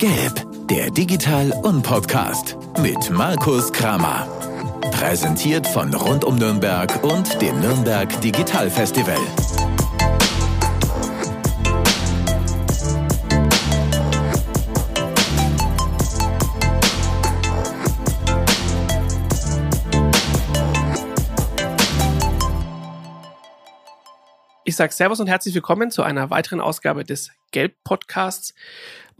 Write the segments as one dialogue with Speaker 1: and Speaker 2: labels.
Speaker 1: Gelb, der Digital- und Podcast mit Markus Kramer. Präsentiert von Rund um Nürnberg und dem Nürnberg Digital Festival.
Speaker 2: Ich sage Servus und herzlich willkommen zu einer weiteren Ausgabe des Gelb-Podcasts.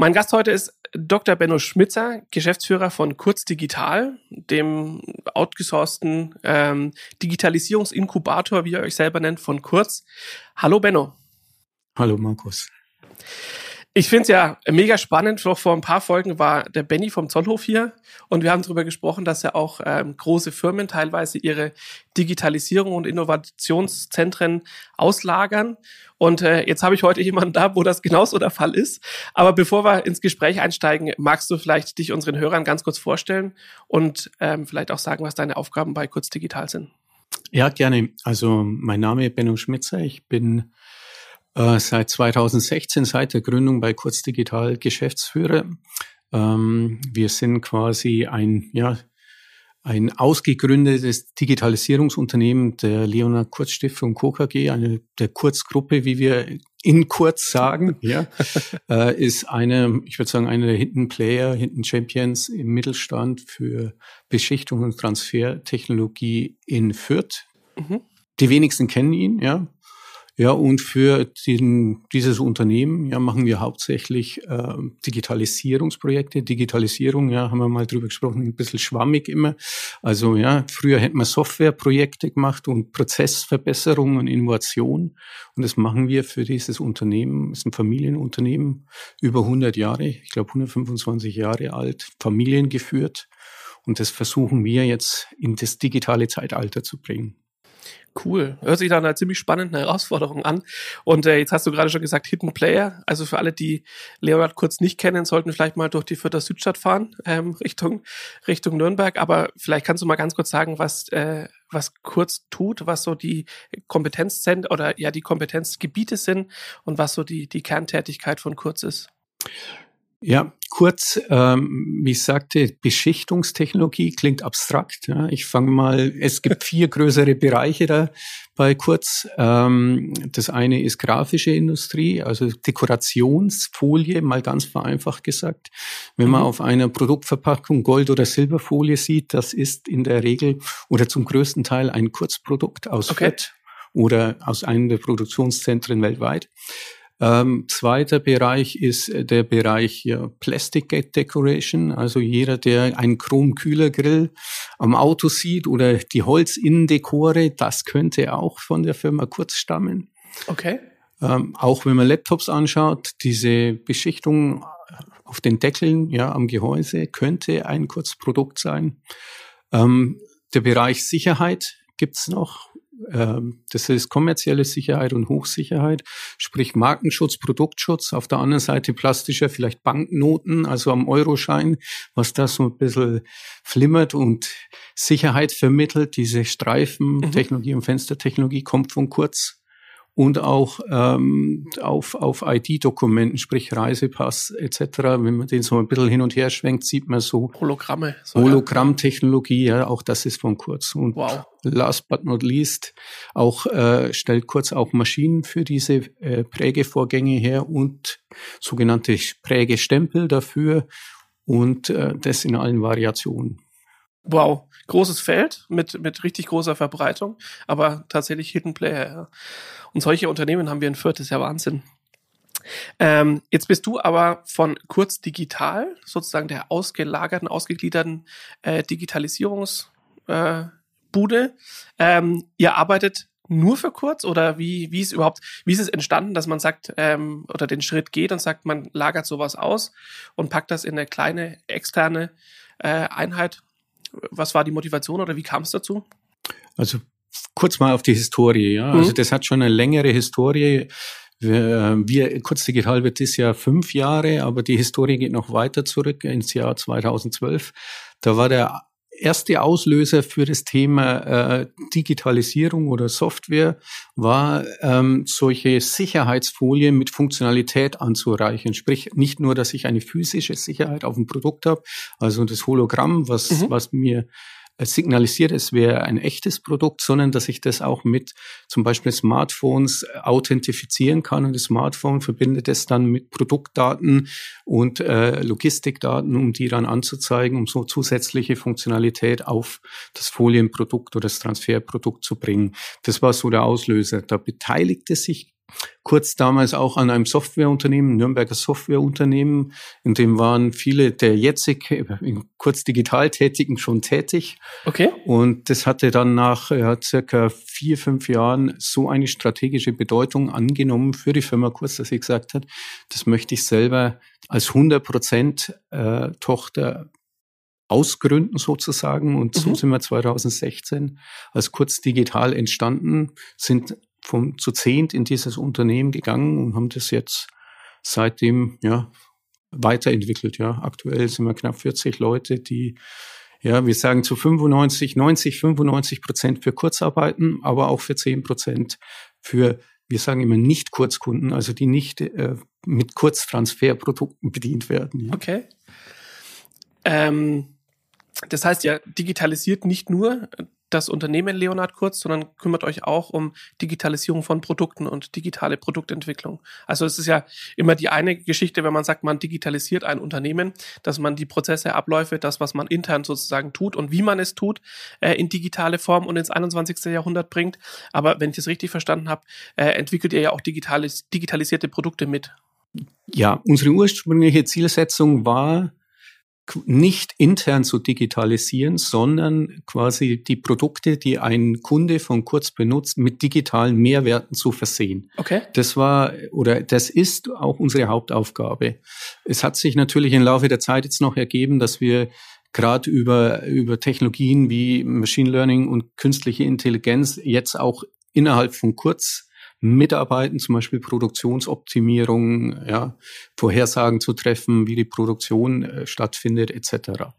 Speaker 2: Mein Gast heute ist Dr. Benno Schmitzer, Geschäftsführer von Kurz Digital, dem outgesourcten ähm, Digitalisierungsinkubator, wie ihr euch selber nennt, von Kurz. Hallo Benno.
Speaker 3: Hallo Markus.
Speaker 2: Ich finde es ja mega spannend. Vor, vor ein paar Folgen war der Benny vom Zollhof hier und wir haben darüber gesprochen, dass ja auch ähm, große Firmen teilweise ihre Digitalisierung und Innovationszentren auslagern. Und äh, jetzt habe ich heute jemanden da, wo das genauso der Fall ist. Aber bevor wir ins Gespräch einsteigen, magst du vielleicht dich unseren Hörern ganz kurz vorstellen und ähm, vielleicht auch sagen, was deine Aufgaben bei Kurz Digital sind?
Speaker 3: Ja, gerne. Also mein Name ist Benno Schmitzer. Ich bin äh, seit 2016, seit der Gründung bei Kurz Digital Geschäftsführer. Ähm, wir sind quasi ein, ja, ein ausgegründetes Digitalisierungsunternehmen der Leonard Kurz Stiftung Co. KG, eine der Kurzgruppe, wie wir in Kurz sagen, ja, äh, ist eine, ich würde sagen, eine der Hidden Player, Hidden Champions im Mittelstand für Beschichtung und Transfertechnologie in Fürth. Mhm. Die wenigsten kennen ihn, ja. Ja, und für den, dieses Unternehmen ja, machen wir hauptsächlich äh, Digitalisierungsprojekte. Digitalisierung, ja, haben wir mal drüber gesprochen, ein bisschen schwammig immer. Also ja, früher hätten wir Softwareprojekte gemacht und Prozessverbesserung und Innovation. Und das machen wir für dieses Unternehmen. Es ist ein Familienunternehmen, über 100 Jahre, ich glaube 125 Jahre alt, familiengeführt. Und das versuchen wir jetzt in das digitale Zeitalter zu bringen.
Speaker 2: Cool. Hört sich da einer ziemlich spannenden Herausforderung an. Und äh, jetzt hast du gerade schon gesagt, Hidden Player. Also für alle, die Leonard kurz nicht kennen, sollten vielleicht mal durch die Fürther Südstadt fahren, ähm, Richtung, Richtung Nürnberg. Aber vielleicht kannst du mal ganz kurz sagen, was, äh, was Kurz tut, was so die Kompetenzzentren oder ja die Kompetenzgebiete sind und was so die, die Kerntätigkeit von Kurz ist.
Speaker 3: Ja, kurz, ähm, wie ich sagte, Beschichtungstechnologie klingt abstrakt. Ja. Ich fange mal, es gibt vier größere Bereiche da bei Kurz. Ähm, das eine ist grafische Industrie, also Dekorationsfolie, mal ganz vereinfacht gesagt. Wenn man mhm. auf einer Produktverpackung Gold- oder Silberfolie sieht, das ist in der Regel oder zum größten Teil ein Kurzprodukt aus okay. Fett oder aus einem der Produktionszentren weltweit. Ähm, zweiter Bereich ist äh, der Bereich ja, Plastic Gate Decoration. Also jeder, der einen Chromkühlergrill am Auto sieht oder die Holzinnendekore, das könnte auch von der Firma Kurz stammen.
Speaker 2: Okay.
Speaker 3: Ähm, auch wenn man Laptops anschaut, diese Beschichtung auf den Deckeln, ja, am Gehäuse könnte ein Kurzprodukt sein. Ähm, der Bereich Sicherheit gibt's noch. Ähm, das ist kommerzielle Sicherheit und Hochsicherheit, sprich Markenschutz, Produktschutz. Auf der anderen Seite plastischer, vielleicht Banknoten, also am Euroschein, was da so ein bisschen flimmert und Sicherheit vermittelt. Diese Streifentechnologie mhm. und Fenstertechnologie kommt von kurz und auch ähm, auf, auf ID-Dokumenten, sprich Reisepass etc. Wenn man den so ein bisschen hin und her schwenkt, sieht man so
Speaker 2: Hologramme.
Speaker 3: So, Hologrammtechnologie, ja, auch das ist von Kurz. Und wow. last but not least, auch äh, stellt Kurz auch Maschinen für diese äh, Prägevorgänge her und sogenannte Prägestempel dafür und äh, das in allen Variationen.
Speaker 2: Wow, großes Feld mit, mit richtig großer Verbreitung, aber tatsächlich Hidden Player. Ja. Und solche Unternehmen haben wir in Fürth, das ist ja Wahnsinn. Ähm, jetzt bist du aber von Kurz Digital, sozusagen der ausgelagerten, ausgegliederten äh, Digitalisierungsbude. Äh, ähm, ihr arbeitet nur für Kurz oder wie, wie ist überhaupt, wie ist es entstanden, dass man sagt ähm, oder den Schritt geht und sagt, man lagert sowas aus und packt das in eine kleine externe äh, Einheit? Was war die Motivation oder wie kam es dazu?
Speaker 3: Also kurz mal auf die Historie. Ja, also mhm. also das hat schon eine längere Historie. Wir, wir kurz digital wird das Jahr fünf Jahre, aber die Historie geht noch weiter zurück ins Jahr 2012. Da war der erste Auslöser für das Thema äh, Digitalisierung oder Software war, ähm, solche Sicherheitsfolien mit Funktionalität anzureichen. Sprich, nicht nur, dass ich eine physische Sicherheit auf dem Produkt habe, also das Hologramm, was, mhm. was mir signalisiert, es wäre ein echtes Produkt, sondern dass ich das auch mit zum Beispiel Smartphones authentifizieren kann und das Smartphone verbindet es dann mit Produktdaten und äh, Logistikdaten, um die dann anzuzeigen, um so zusätzliche Funktionalität auf das Folienprodukt oder das Transferprodukt zu bringen. Das war so der Auslöser. Da beteiligte sich kurz damals auch an einem Softwareunternehmen, Nürnberger Softwareunternehmen, in dem waren viele der jetzig kurz digital Tätigen schon tätig.
Speaker 2: Okay.
Speaker 3: Und das hatte dann nach ja, circa vier, fünf Jahren so eine strategische Bedeutung angenommen für die Firma Kurz, dass sie gesagt hat, das möchte ich selber als 100 Prozent äh, Tochter ausgründen sozusagen. Und so mhm. sind wir 2016 als Kurz Digital entstanden, sind vom zu zehnt in dieses Unternehmen gegangen und haben das jetzt seitdem ja weiterentwickelt. Ja, aktuell sind wir knapp 40 Leute, die ja, wir sagen zu 95, 90, 95 Prozent für Kurzarbeiten, aber auch für 10 Prozent für, wir sagen immer nicht Kurzkunden, also die nicht äh, mit Kurztransferprodukten bedient werden.
Speaker 2: Ja. Okay. Ähm, das heißt, ihr digitalisiert nicht nur das Unternehmen Leonhard Kurz, sondern kümmert euch auch um Digitalisierung von Produkten und digitale Produktentwicklung. Also es ist ja immer die eine Geschichte, wenn man sagt, man digitalisiert ein Unternehmen, dass man die Prozesse, Abläufe, das, was man intern sozusagen tut und wie man es tut, äh, in digitale Form und ins 21. Jahrhundert bringt. Aber wenn ich das richtig verstanden habe, äh, entwickelt ihr ja auch digitalis digitalisierte Produkte mit.
Speaker 3: Ja, unsere ursprüngliche Zielsetzung war, nicht intern zu digitalisieren, sondern quasi die Produkte, die ein Kunde von Kurz benutzt, mit digitalen Mehrwerten zu versehen.
Speaker 2: Okay.
Speaker 3: Das war oder das ist auch unsere Hauptaufgabe. Es hat sich natürlich im Laufe der Zeit jetzt noch ergeben, dass wir gerade über, über Technologien wie Machine Learning und künstliche Intelligenz jetzt auch innerhalb von Kurz mitarbeiten, zum Beispiel Produktionsoptimierung, ja, Vorhersagen zu treffen, wie die Produktion äh, stattfindet, etc.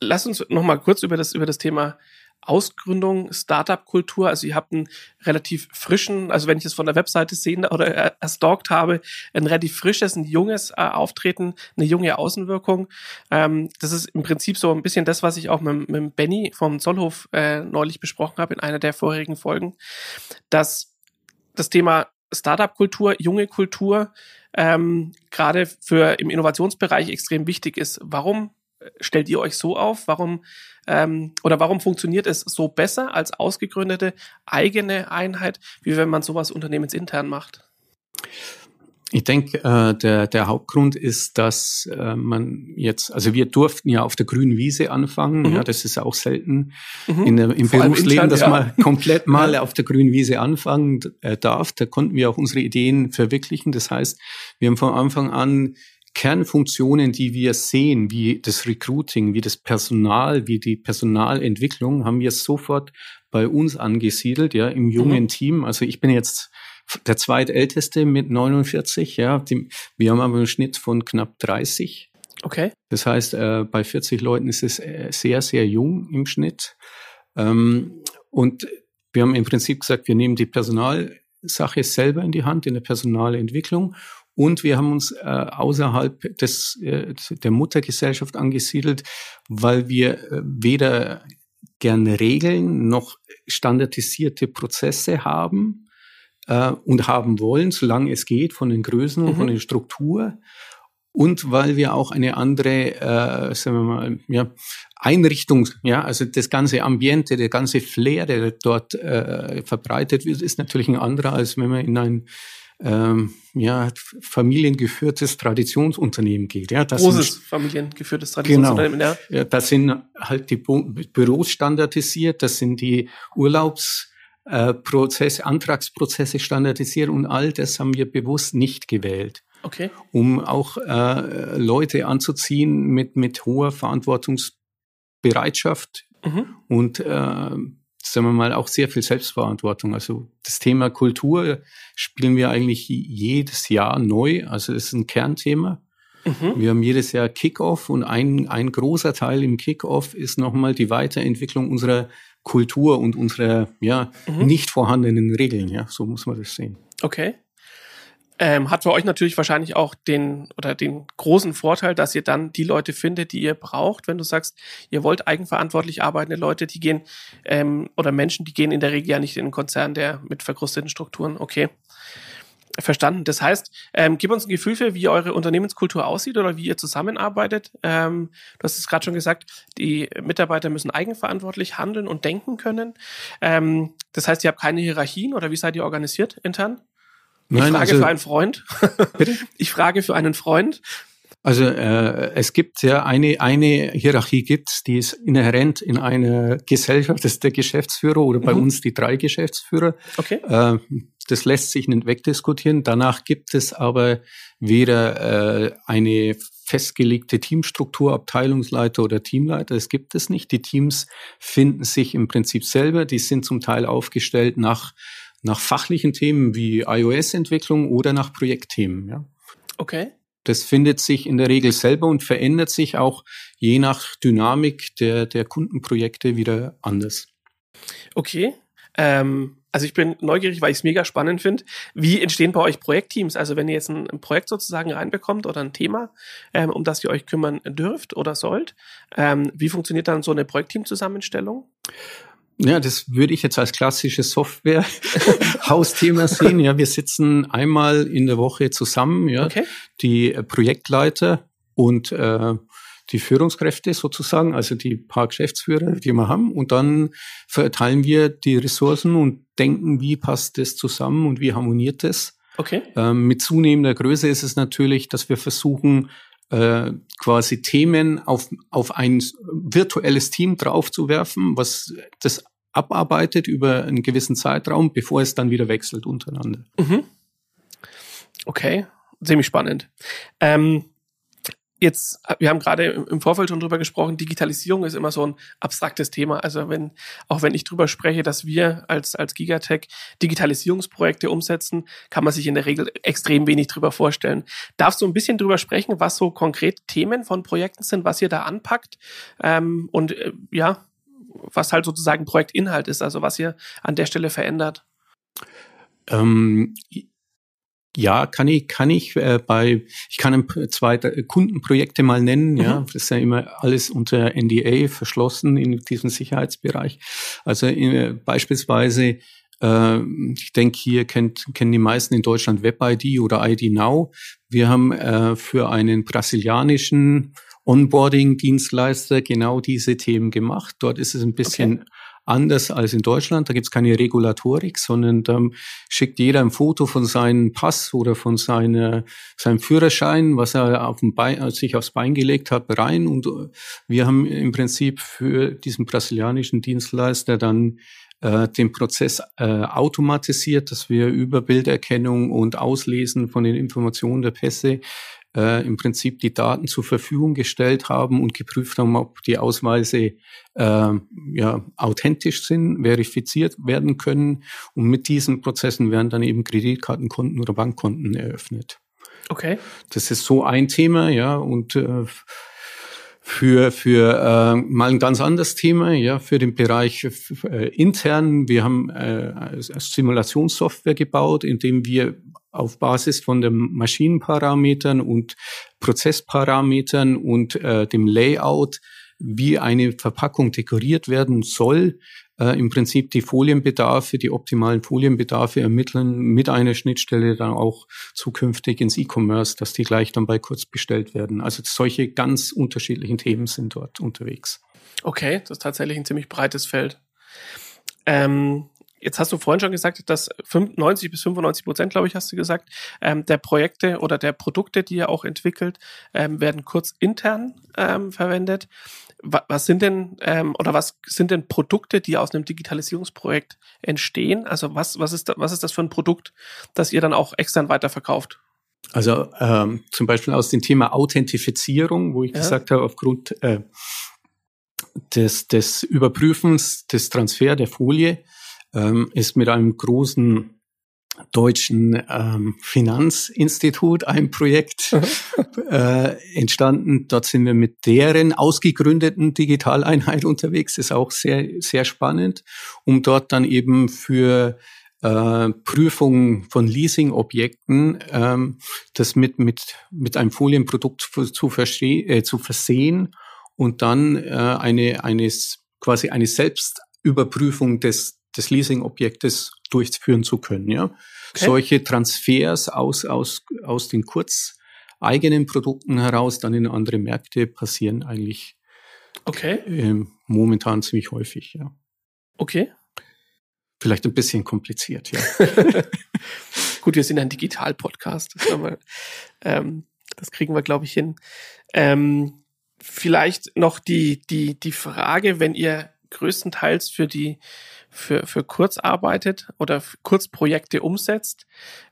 Speaker 2: Lass uns noch mal kurz über das über das Thema Ausgründung, Startup-Kultur. Also ihr habt einen relativ frischen, also wenn ich es von der Webseite sehen oder erstalkt habe, ein relativ frisches, ein junges äh, Auftreten, eine junge Außenwirkung. Ähm, das ist im Prinzip so ein bisschen das, was ich auch mit, mit Benny vom Zollhof äh, neulich besprochen habe in einer der vorherigen Folgen, dass das Thema Startup-Kultur, junge Kultur, ähm, gerade für im Innovationsbereich extrem wichtig ist. Warum äh, stellt ihr euch so auf? Warum ähm, oder warum funktioniert es so besser als ausgegründete eigene Einheit, wie wenn man sowas unternehmensintern macht?
Speaker 3: Ich denke, äh, der, der Hauptgrund ist, dass äh, man jetzt, also wir durften ja auf der grünen Wiese anfangen. Mhm. Ja, das ist auch selten mhm. in der, im Vor Berufsleben, dass ja. man komplett mal auf der grünen Wiese anfangen äh, darf. Da konnten wir auch unsere Ideen verwirklichen. Das heißt, wir haben von Anfang an Kernfunktionen, die wir sehen, wie das Recruiting, wie das Personal, wie die Personalentwicklung, haben wir sofort bei uns angesiedelt, ja, im jungen mhm. Team. Also ich bin jetzt der zweitälteste mit 49, ja. Die, wir haben aber einen Schnitt von knapp 30.
Speaker 2: Okay.
Speaker 3: Das heißt, äh, bei 40 Leuten ist es äh, sehr, sehr jung im Schnitt. Ähm, und wir haben im Prinzip gesagt, wir nehmen die Personalsache selber in die Hand, in der Personalentwicklung. Und wir haben uns äh, außerhalb des, äh, der Muttergesellschaft angesiedelt, weil wir äh, weder gerne Regeln noch standardisierte Prozesse haben äh, und haben wollen, solange es geht, von den Größen und mhm. von der Struktur. Und weil wir auch eine andere, äh, sagen wir mal, ja, Einrichtung, ja, also das ganze Ambiente, der ganze Flair, der dort äh, verbreitet wird, ist natürlich ein anderer, als wenn man in ein ähm, ja, familiengeführtes Traditionsunternehmen geht. Ja,
Speaker 2: das Großes sind, familiengeführtes Traditionsunternehmen,
Speaker 3: genau, ja. ja. Das sind halt die Büros standardisiert, das sind die Urlaubs- äh, Prozesse, Antragsprozesse standardisieren und all das haben wir bewusst nicht gewählt.
Speaker 2: Okay.
Speaker 3: Um auch äh, Leute anzuziehen mit, mit hoher Verantwortungsbereitschaft mhm. und äh, sagen wir mal auch sehr viel Selbstverantwortung. Also das Thema Kultur spielen wir eigentlich jedes Jahr neu. Also es ist ein Kernthema. Mhm. Wir haben jedes Jahr Kickoff und ein, ein großer Teil im Kickoff ist nochmal die Weiterentwicklung unserer Kultur und unserer ja, mhm. nicht vorhandenen Regeln. Ja, so muss man das sehen.
Speaker 2: Okay. Ähm, hat für euch natürlich wahrscheinlich auch den oder den großen Vorteil, dass ihr dann die Leute findet, die ihr braucht. Wenn du sagst, ihr wollt eigenverantwortlich arbeitende Leute, die gehen ähm, oder Menschen, die gehen in der Regel ja nicht in einen Konzern, der mit verkrusteten Strukturen. Okay. Verstanden. Das heißt, ähm, gib uns ein Gefühl für, wie eure Unternehmenskultur aussieht oder wie ihr zusammenarbeitet. Ähm, du hast es gerade schon gesagt, die Mitarbeiter müssen eigenverantwortlich handeln und denken können. Ähm, das heißt, ihr habt keine Hierarchien oder wie seid ihr organisiert intern? Ich Nein, frage also, für einen Freund. Bitte? Ich frage für einen Freund.
Speaker 3: Also äh, es gibt ja eine eine Hierarchie gibt, die ist inhärent in einer Gesellschaft, das ist der Geschäftsführer oder bei mhm. uns die drei Geschäftsführer.
Speaker 2: Okay.
Speaker 3: Äh, das lässt sich nicht wegdiskutieren. Danach gibt es aber weder äh, eine festgelegte Teamstruktur, Abteilungsleiter oder Teamleiter. Das gibt es nicht. Die Teams finden sich im Prinzip selber. Die sind zum Teil aufgestellt nach nach fachlichen Themen wie iOS-Entwicklung oder nach Projektthemen. Ja.
Speaker 2: Okay.
Speaker 3: Das findet sich in der Regel selber und verändert sich auch je nach Dynamik der, der Kundenprojekte wieder anders.
Speaker 2: Okay. Ähm, also ich bin neugierig, weil ich es mega spannend finde. Wie entstehen bei euch Projektteams? Also wenn ihr jetzt ein, ein Projekt sozusagen reinbekommt oder ein Thema, ähm, um das ihr euch kümmern dürft oder sollt, ähm, wie funktioniert dann so eine Projektteam-Zusammenstellung?
Speaker 3: Ja, das würde ich jetzt als klassisches Software-Hausthema sehen. Ja, wir sitzen einmal in der Woche zusammen, ja, okay. die Projektleiter und äh, die Führungskräfte sozusagen, also die paar Geschäftsführer, die wir haben, und dann verteilen wir die Ressourcen und denken, wie passt das zusammen und wie harmoniert das.
Speaker 2: Okay.
Speaker 3: Ähm, mit zunehmender Größe ist es natürlich, dass wir versuchen, äh, quasi Themen auf, auf ein virtuelles Team draufzuwerfen, was das abarbeitet über einen gewissen Zeitraum, bevor es dann wieder wechselt untereinander.
Speaker 2: Mhm. Okay, ziemlich spannend. Ähm, jetzt, wir haben gerade im Vorfeld schon drüber gesprochen, Digitalisierung ist immer so ein abstraktes Thema. Also wenn, auch wenn ich drüber spreche, dass wir als, als Gigatech Digitalisierungsprojekte umsetzen, kann man sich in der Regel extrem wenig drüber vorstellen. Darfst du ein bisschen drüber sprechen, was so konkret Themen von Projekten sind, was ihr da anpackt? Ähm, und äh, ja, was halt sozusagen Projektinhalt ist, also was ihr an der Stelle verändert?
Speaker 3: Ähm, ja, kann ich, kann ich äh, bei, ich kann zwei Kundenprojekte mal nennen, mhm. ja, das ist ja immer alles unter NDA verschlossen in diesem Sicherheitsbereich. Also äh, beispielsweise, äh, ich denke, hier kennt, kennen die meisten in Deutschland WebID oder ID Now. Wir haben äh, für einen brasilianischen Onboarding-Dienstleister genau diese Themen gemacht. Dort ist es ein bisschen okay. anders als in Deutschland. Da gibt es keine Regulatorik, sondern da schickt jeder ein Foto von seinem Pass oder von seiner, seinem Führerschein, was er auf dem Bein, äh, sich aufs Bein gelegt hat, rein. Und äh, wir haben im Prinzip für diesen brasilianischen Dienstleister dann äh, den Prozess äh, automatisiert, dass wir über Bilderkennung und Auslesen von den Informationen der Pässe äh, im Prinzip die Daten zur Verfügung gestellt haben und geprüft haben, ob die Ausweise äh, ja, authentisch sind, verifiziert werden können. Und mit diesen Prozessen werden dann eben Kreditkartenkonten oder Bankkonten eröffnet.
Speaker 2: Okay.
Speaker 3: Das ist so ein Thema, ja, und äh, für für äh, mal ein ganz anderes Thema, ja, für den Bereich äh, intern. Wir haben äh, Simulationssoftware gebaut, in dem wir auf Basis von den Maschinenparametern und Prozessparametern und äh, dem Layout, wie eine Verpackung dekoriert werden soll, äh, im Prinzip die Folienbedarfe, die optimalen Folienbedarfe ermitteln, mit einer Schnittstelle dann auch zukünftig ins E-Commerce, dass die gleich dann bei kurz bestellt werden. Also solche ganz unterschiedlichen Themen sind dort unterwegs.
Speaker 2: Okay, das ist tatsächlich ein ziemlich breites Feld. Ähm, Jetzt hast du vorhin schon gesagt, dass 90 bis 95 Prozent, glaube ich, hast du gesagt, ähm, der Projekte oder der Produkte, die ihr auch entwickelt, ähm, werden kurz intern ähm, verwendet. Was, was sind denn ähm, oder was sind denn Produkte, die aus einem Digitalisierungsprojekt entstehen? Also was was ist da, was ist das für ein Produkt, das ihr dann auch extern weiterverkauft?
Speaker 3: Also ähm, zum Beispiel aus dem Thema Authentifizierung, wo ich ja. gesagt habe, aufgrund äh, des, des Überprüfens des Transfer der Folie ähm, ist mit einem großen Deutschen ähm, Finanzinstitut ein Projekt äh, entstanden. Dort sind wir mit deren ausgegründeten Digitaleinheit unterwegs. ist auch sehr, sehr spannend, um dort dann eben für äh, Prüfung von Leasing-Objekten ähm, das mit, mit, mit einem Folienprodukt zu, äh, zu versehen und dann äh, eine, eine, quasi eine Selbstüberprüfung des, des Leasing-Objektes durchführen zu können. Ja? Okay. Solche Transfers aus, aus, aus den kurz eigenen Produkten heraus dann in andere Märkte passieren eigentlich
Speaker 2: okay.
Speaker 3: äh, momentan ziemlich häufig. Ja.
Speaker 2: Okay.
Speaker 3: Vielleicht ein bisschen kompliziert, ja.
Speaker 2: Gut, wir sind ein Digital-Podcast. Das, ähm, das kriegen wir, glaube ich, hin. Ähm, vielleicht noch die, die, die Frage, wenn ihr größtenteils für die für, für Kurz arbeitet oder Kurzprojekte umsetzt.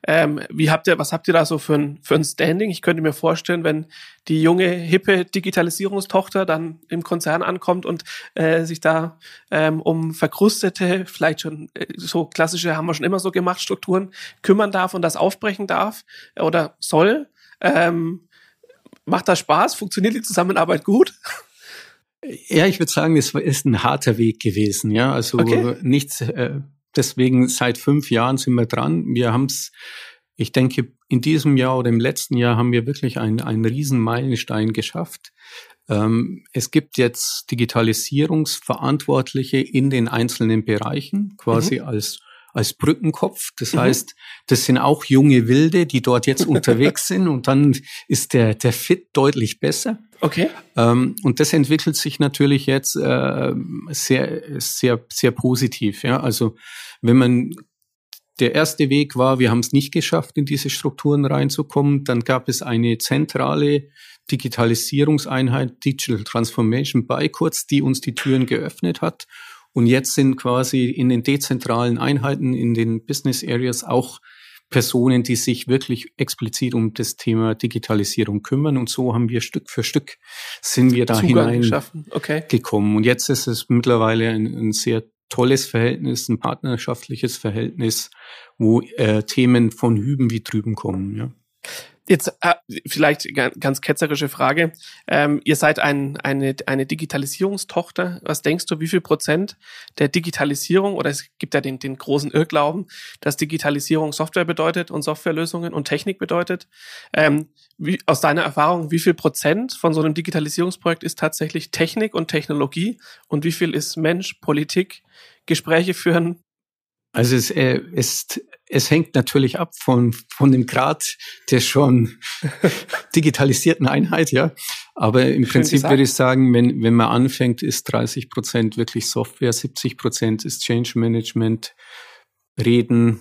Speaker 2: Ähm, wie habt ihr, was habt ihr da so für ein, für ein Standing? Ich könnte mir vorstellen, wenn die junge, hippe Digitalisierungstochter dann im Konzern ankommt und äh, sich da ähm, um verkrustete, vielleicht schon äh, so klassische, haben wir schon immer so gemacht, Strukturen kümmern darf und das aufbrechen darf oder soll. Ähm, macht das Spaß? Funktioniert die Zusammenarbeit gut?
Speaker 3: Ja, ich würde sagen, es ist ein harter Weg gewesen. Ja, also okay. nichts. Äh, deswegen seit fünf Jahren sind wir dran. Wir haben es, ich denke, in diesem Jahr oder im letzten Jahr haben wir wirklich einen, einen riesen Meilenstein geschafft. Ähm, es gibt jetzt Digitalisierungsverantwortliche in den einzelnen Bereichen, quasi mhm. als als Brückenkopf. Das mhm. heißt, das sind auch junge Wilde, die dort jetzt unterwegs sind und dann ist der, der Fit deutlich besser.
Speaker 2: Okay.
Speaker 3: Ähm, und das entwickelt sich natürlich jetzt äh, sehr, sehr, sehr positiv. Ja, also wenn man der erste Weg war, wir haben es nicht geschafft, in diese Strukturen reinzukommen. Dann gab es eine zentrale Digitalisierungseinheit, Digital Transformation by Kurz, die uns die Türen geöffnet hat. Und jetzt sind quasi in den dezentralen Einheiten, in den Business Areas auch Personen, die sich wirklich explizit um das Thema Digitalisierung kümmern. Und so haben wir Stück für Stück sind wir da hineingekommen. Okay. Und jetzt ist es mittlerweile ein, ein, sehr tolles Verhältnis, ein partnerschaftliches Verhältnis, wo äh, Themen von hüben wie drüben kommen. Ja.
Speaker 2: Jetzt äh, vielleicht ganz ketzerische Frage. Ähm, ihr seid ein, eine, eine Digitalisierungstochter. Was denkst du, wie viel Prozent der Digitalisierung, oder es gibt ja den, den großen Irrglauben, dass Digitalisierung Software bedeutet und Softwarelösungen und Technik bedeutet. Ähm, wie, aus deiner Erfahrung, wie viel Prozent von so einem Digitalisierungsprojekt ist tatsächlich Technik und Technologie und wie viel ist Mensch, Politik, Gespräche führen,
Speaker 3: also es äh, ist, es hängt natürlich ab von, von dem Grad der schon digitalisierten Einheit, ja. Aber im Schön Prinzip gesagt. würde ich sagen, wenn, wenn man anfängt, ist 30 Prozent wirklich Software, 70 Prozent ist Change Management, Reden,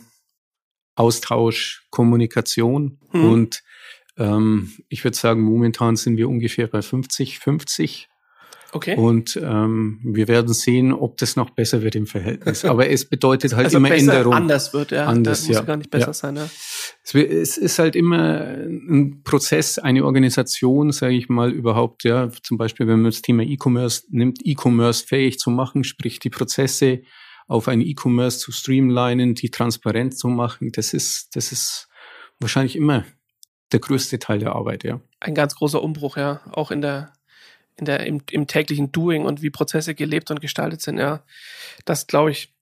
Speaker 3: Austausch, Kommunikation. Hm. Und ähm, ich würde sagen, momentan sind wir ungefähr bei 50, 50.
Speaker 2: Okay.
Speaker 3: Und ähm, wir werden sehen, ob das noch besser wird im Verhältnis. Aber es bedeutet halt also immer Änderung.
Speaker 2: Anders wird, ja.
Speaker 3: Anders,
Speaker 2: das muss
Speaker 3: ja.
Speaker 2: gar nicht besser ja. sein, ja.
Speaker 3: Es, es ist halt immer ein Prozess, eine Organisation, sage ich mal, überhaupt, ja, zum Beispiel, wenn man das Thema E-Commerce nimmt, E-Commerce fähig zu machen, sprich die Prozesse auf ein E-Commerce zu streamlinen, die transparent zu machen, das ist, das ist wahrscheinlich immer der größte Teil der Arbeit, ja.
Speaker 2: Ein ganz großer Umbruch, ja, auch in der in der, im, im täglichen Doing und wie Prozesse gelebt und gestaltet sind. Ja, das glaube ich.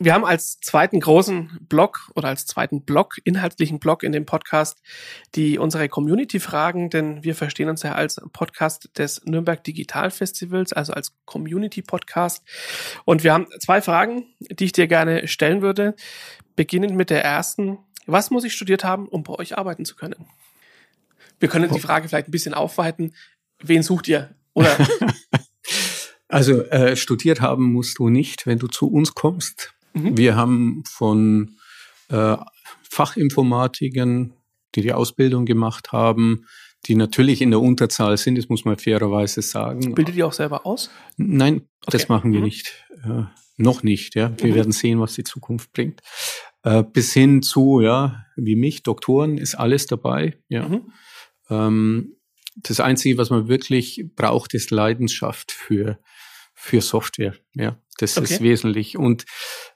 Speaker 2: Wir haben als zweiten großen Block oder als zweiten Block, inhaltlichen Block in dem Podcast, die unsere Community-Fragen, denn wir verstehen uns ja als Podcast des Nürnberg Digital Festivals, also als Community-Podcast. Und wir haben zwei Fragen, die ich dir gerne stellen würde. Beginnend mit der ersten. Was muss ich studiert haben, um bei euch arbeiten zu können? Wir können die Frage vielleicht ein bisschen aufweiten wen sucht ihr? Oder?
Speaker 3: also äh, studiert haben musst du nicht, wenn du zu uns kommst. Mhm. Wir haben von äh, Fachinformatikern, die die Ausbildung gemacht haben, die natürlich in der Unterzahl sind, das muss man fairerweise sagen.
Speaker 2: Bildet ihr auch selber aus?
Speaker 3: Nein, okay. das machen wir mhm. nicht. Äh, noch nicht, ja. Wir mhm. werden sehen, was die Zukunft bringt. Äh, bis hin zu, ja, wie mich, Doktoren, ist alles dabei, ja. Mhm. Ähm, das Einzige, was man wirklich braucht, ist Leidenschaft für, für Software. Ja, das okay. ist wesentlich. Und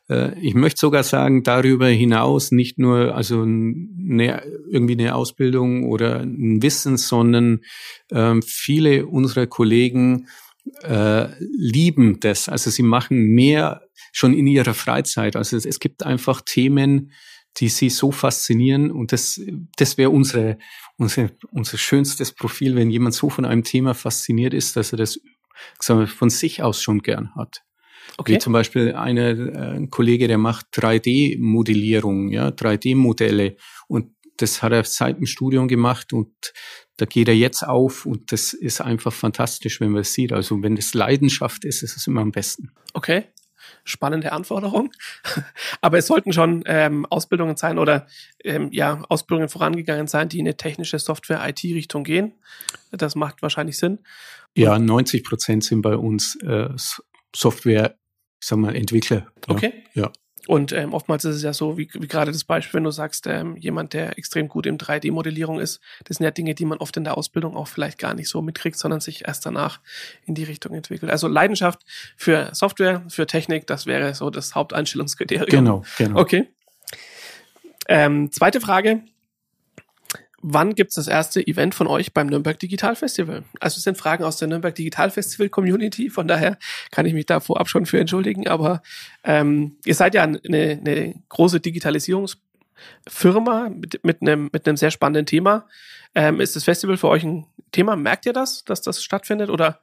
Speaker 3: äh, ich möchte sogar sagen, darüber hinaus nicht nur also eine, irgendwie eine Ausbildung oder ein Wissen, sondern ähm, viele unserer Kollegen äh, lieben das. Also sie machen mehr schon in ihrer Freizeit. Also es, es gibt einfach Themen, die sie so faszinieren und das, das wäre unsere, unsere, unser schönstes Profil, wenn jemand so von einem Thema fasziniert ist, dass er das sagen wir, von sich aus schon gern hat. Okay. Wie zum Beispiel eine, äh, ein Kollege, der macht 3D-Modellierung, ja, 3D-Modelle und das hat er seit dem Studium gemacht und da geht er jetzt auf und das ist einfach fantastisch, wenn man es sieht. Also wenn das Leidenschaft ist, ist es immer am besten.
Speaker 2: Okay spannende Anforderung. Aber es sollten schon ähm, Ausbildungen sein oder ähm, ja, Ausbildungen vorangegangen sein, die in eine technische Software-IT-Richtung gehen. Das macht wahrscheinlich Sinn.
Speaker 3: Ja, 90 Prozent sind bei uns äh, Software, ich sag mal, Entwickler.
Speaker 2: Ja. Okay. Ja. Und ähm, oftmals ist es ja so, wie, wie gerade das Beispiel, wenn du sagst, ähm, jemand, der extrem gut im 3D-Modellierung ist, das sind ja Dinge, die man oft in der Ausbildung auch vielleicht gar nicht so mitkriegt, sondern sich erst danach in die Richtung entwickelt. Also Leidenschaft für Software, für Technik, das wäre so das Haupteinstellungskriterium.
Speaker 3: Genau, genau.
Speaker 2: Okay. Ähm, zweite Frage wann gibt's das erste Event von euch beim Nürnberg Digital Festival? Also es sind Fragen aus der Nürnberg Digital Festival Community, von daher kann ich mich da vorab schon für entschuldigen, aber ähm, ihr seid ja eine, eine große Digitalisierungsfirma mit, mit, einem, mit einem sehr spannenden Thema. Ähm, ist das Festival für euch ein Thema? Merkt ihr das, dass das stattfindet oder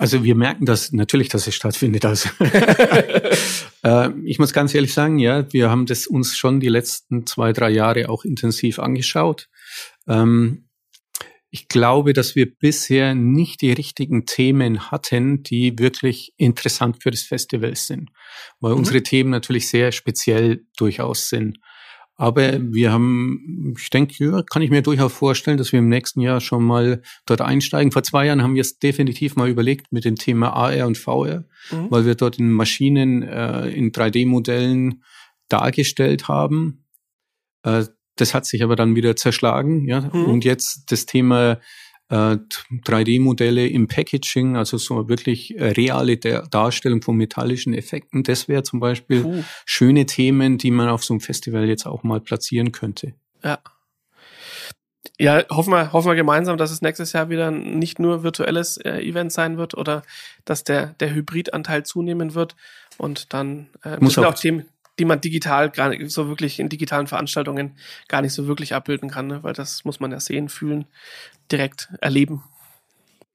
Speaker 3: also wir merken das natürlich, dass es stattfindet. Also äh, ich muss ganz ehrlich sagen, ja, wir haben das uns schon die letzten zwei, drei Jahre auch intensiv angeschaut. Ähm, ich glaube, dass wir bisher nicht die richtigen Themen hatten, die wirklich interessant für das Festival sind, weil mhm. unsere Themen natürlich sehr speziell durchaus sind. Aber wir haben, ich denke, ja, kann ich mir durchaus vorstellen, dass wir im nächsten Jahr schon mal dort einsteigen. Vor zwei Jahren haben wir es definitiv mal überlegt mit dem Thema AR und VR, mhm. weil wir dort in Maschinen äh, in 3D-Modellen dargestellt haben. Äh, das hat sich aber dann wieder zerschlagen, ja. Mhm. Und jetzt das Thema äh, 3D-Modelle im Packaging, also so wirklich äh, reale Darstellung von metallischen Effekten. Das wäre zum Beispiel Puh. schöne Themen, die man auf so einem Festival jetzt auch mal platzieren könnte.
Speaker 2: Ja. Ja, hoffen wir, hoffen wir gemeinsam, dass es nächstes Jahr wieder nicht nur virtuelles äh, Event sein wird oder dass der, der Hybridanteil zunehmen wird und dann äh,
Speaker 3: Muss auch,
Speaker 2: auch Themen, die man digital gar nicht so wirklich in digitalen Veranstaltungen gar nicht so wirklich abbilden kann, ne? weil das muss man ja sehen, fühlen, direkt erleben.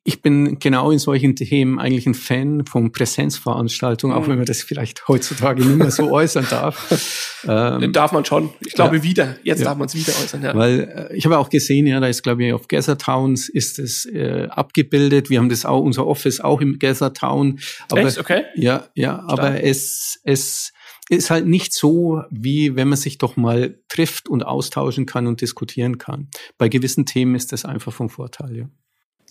Speaker 3: Ich bin genau in solchen Themen eigentlich ein Fan von Präsenzveranstaltungen, mhm. auch wenn man das vielleicht heutzutage nicht mehr so äußern darf.
Speaker 2: ähm, darf man schon. Ich glaube ja. wieder. Jetzt ja. darf man es wieder äußern. Ja.
Speaker 3: Weil äh, ich habe auch gesehen, ja, da ist glaube ich auf Gather Towns ist es äh, abgebildet. Wir haben das auch unser Office auch im Gather Town.
Speaker 2: Aber, Echt? Okay.
Speaker 3: Ja, ja. Stark. Aber es es ist halt nicht so, wie wenn man sich doch mal trifft und austauschen kann und diskutieren kann. Bei gewissen Themen ist das einfach vom Vorteil, ja.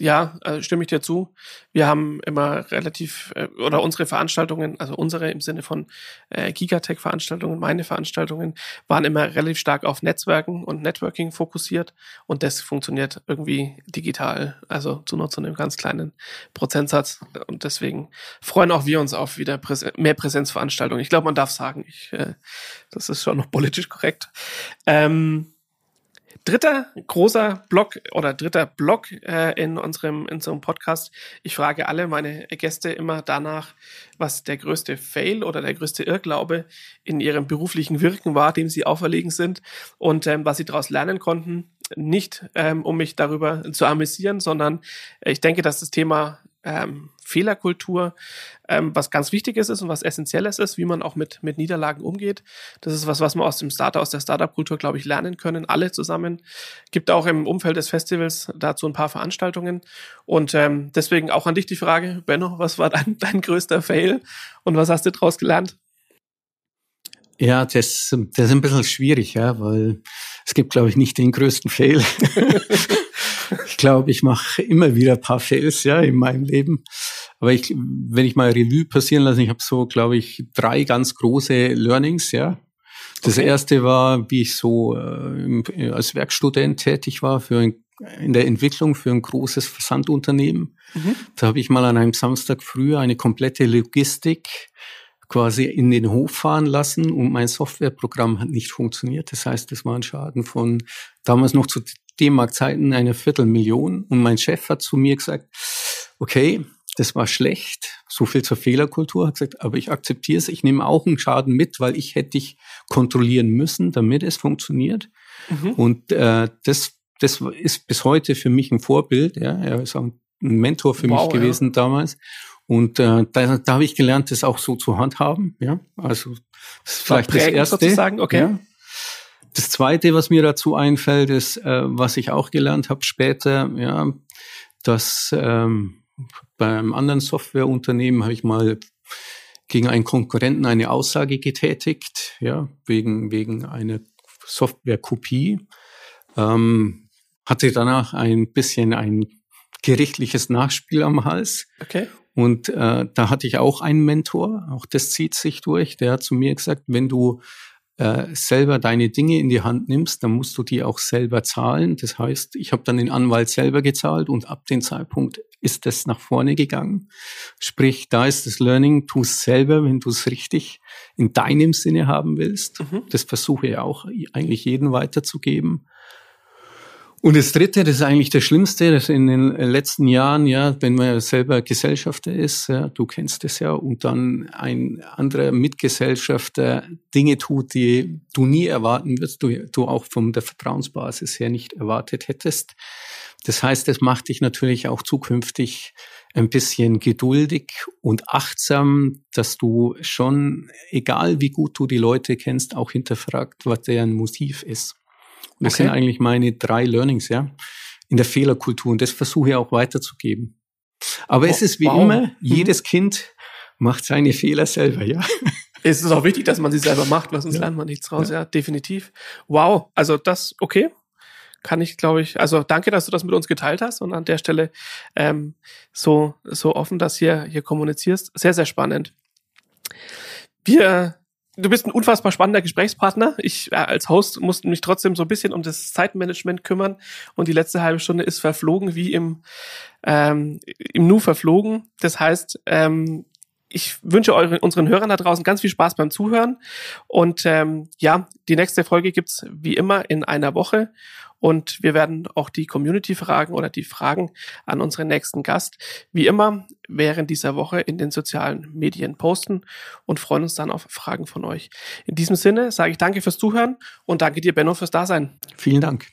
Speaker 2: Ja, äh, stimme ich dir zu. Wir haben immer relativ, äh, oder unsere Veranstaltungen, also unsere im Sinne von äh, Gigatech-Veranstaltungen, meine Veranstaltungen, waren immer relativ stark auf Netzwerken und Networking fokussiert und das funktioniert irgendwie digital, also zu nur zu einem ganz kleinen Prozentsatz und deswegen freuen auch wir uns auf wieder Präse mehr Präsenzveranstaltungen. Ich glaube, man darf sagen, ich, äh, das ist schon noch politisch korrekt. Ähm, Dritter großer Block oder dritter Block äh, in unserem in unserem Podcast. Ich frage alle meine Gäste immer danach, was der größte Fail oder der größte Irrglaube in ihrem beruflichen Wirken war, dem sie auferlegen sind und ähm, was sie daraus lernen konnten. Nicht ähm, um mich darüber zu amüsieren, sondern äh, ich denke, dass das Thema ähm, Fehlerkultur, ähm, was ganz Wichtiges ist und was Essentielles ist, wie man auch mit, mit Niederlagen umgeht. Das ist was, was wir aus dem Startup, aus der Startup-Kultur, glaube ich, lernen können, alle zusammen. Gibt auch im Umfeld des Festivals dazu ein paar Veranstaltungen. Und ähm, deswegen auch an dich die Frage, Benno, was war dein, dein größter Fail und was hast du daraus gelernt?
Speaker 3: Ja, das, das ist ein bisschen schwierig, ja, weil es gibt, glaube ich, nicht den größten Fail. ich glaube, ich mache immer wieder ein paar Fails ja in meinem Leben. Aber ich, wenn ich mal Revue passieren lasse, ich habe so, glaube ich, drei ganz große Learnings, ja. Das okay. erste war, wie ich so äh, als Werkstudent tätig war für ein in der Entwicklung für ein großes Versandunternehmen. Mhm. Da habe ich mal an einem Samstag früh eine komplette Logistik quasi in den Hof fahren lassen und mein Softwareprogramm hat nicht funktioniert. Das heißt, es war ein Schaden von damals noch zu D-Mark-Zeiten eine Viertelmillion. Und mein Chef hat zu mir gesagt, okay, das war schlecht, so viel zur Fehlerkultur, hat gesagt, aber ich akzeptiere es, ich nehme auch einen Schaden mit, weil ich hätte dich kontrollieren müssen, damit es funktioniert. Mhm. Und äh, das, das ist bis heute für mich ein Vorbild. Ja. Er ist auch ein Mentor für wow, mich gewesen ja. damals. Und äh, da, da habe ich gelernt, das auch so zu handhaben. Ja, also das ist vielleicht das erste. Sozusagen, okay. Ja. Das zweite, was mir dazu einfällt, ist, äh, was ich auch gelernt habe später, ja, dass ähm, beim anderen Softwareunternehmen habe ich mal gegen einen Konkurrenten eine Aussage getätigt, ja, wegen, wegen einer Softwarekopie. Ähm, hatte danach ein bisschen ein gerichtliches Nachspiel am Hals.
Speaker 2: Okay.
Speaker 3: Und äh, da hatte ich auch einen Mentor, auch das zieht sich durch, der hat zu mir gesagt, wenn du äh, selber deine Dinge in die Hand nimmst, dann musst du die auch selber zahlen. Das heißt, ich habe dann den Anwalt selber gezahlt und ab dem Zeitpunkt ist das nach vorne gegangen. Sprich, da ist das Learning, tu es selber, wenn du es richtig in deinem Sinne haben willst. Mhm. Das versuche ich auch eigentlich jeden weiterzugeben. Und das Dritte, das ist eigentlich das Schlimmste, das in den letzten Jahren, ja, wenn man selber Gesellschafter ist, ja, du kennst es ja, und dann ein anderer Mitgesellschafter Dinge tut, die du nie erwarten wirst, du, du auch von der Vertrauensbasis her nicht erwartet hättest. Das heißt, es macht dich natürlich auch zukünftig ein bisschen geduldig und achtsam, dass du schon, egal wie gut du die Leute kennst, auch hinterfragt, was deren Motiv ist. Das okay. sind eigentlich meine drei Learnings, ja, in der Fehlerkultur. Und das versuche ich auch weiterzugeben. Aber oh, es ist wie wow. immer, mhm. jedes. Kind macht seine Fehler selber, ja.
Speaker 2: Es ist auch wichtig, dass man sie selber macht, weil sonst ja. lernt man nichts raus, ja. ja, definitiv. Wow, also das, okay, kann ich, glaube ich, also danke, dass du das mit uns geteilt hast und an der Stelle ähm, so, so offen das hier, hier kommunizierst. Sehr, sehr spannend. Wir du bist ein unfassbar spannender Gesprächspartner. Ich äh, als Host musste mich trotzdem so ein bisschen um das Zeitmanagement kümmern und die letzte halbe Stunde ist verflogen wie im ähm, im Nu verflogen. Das heißt, ähm, ich wünsche euren, unseren Hörern da draußen ganz viel Spaß beim Zuhören. Und ähm, ja, die nächste Folge gibt's wie immer in einer Woche. Und wir werden auch die Community-Fragen oder die Fragen an unseren nächsten Gast wie immer während dieser Woche in den sozialen Medien posten und freuen uns dann auf Fragen von euch. In diesem Sinne sage ich danke fürs Zuhören und danke dir, Benno, fürs Dasein.
Speaker 3: Vielen Dank.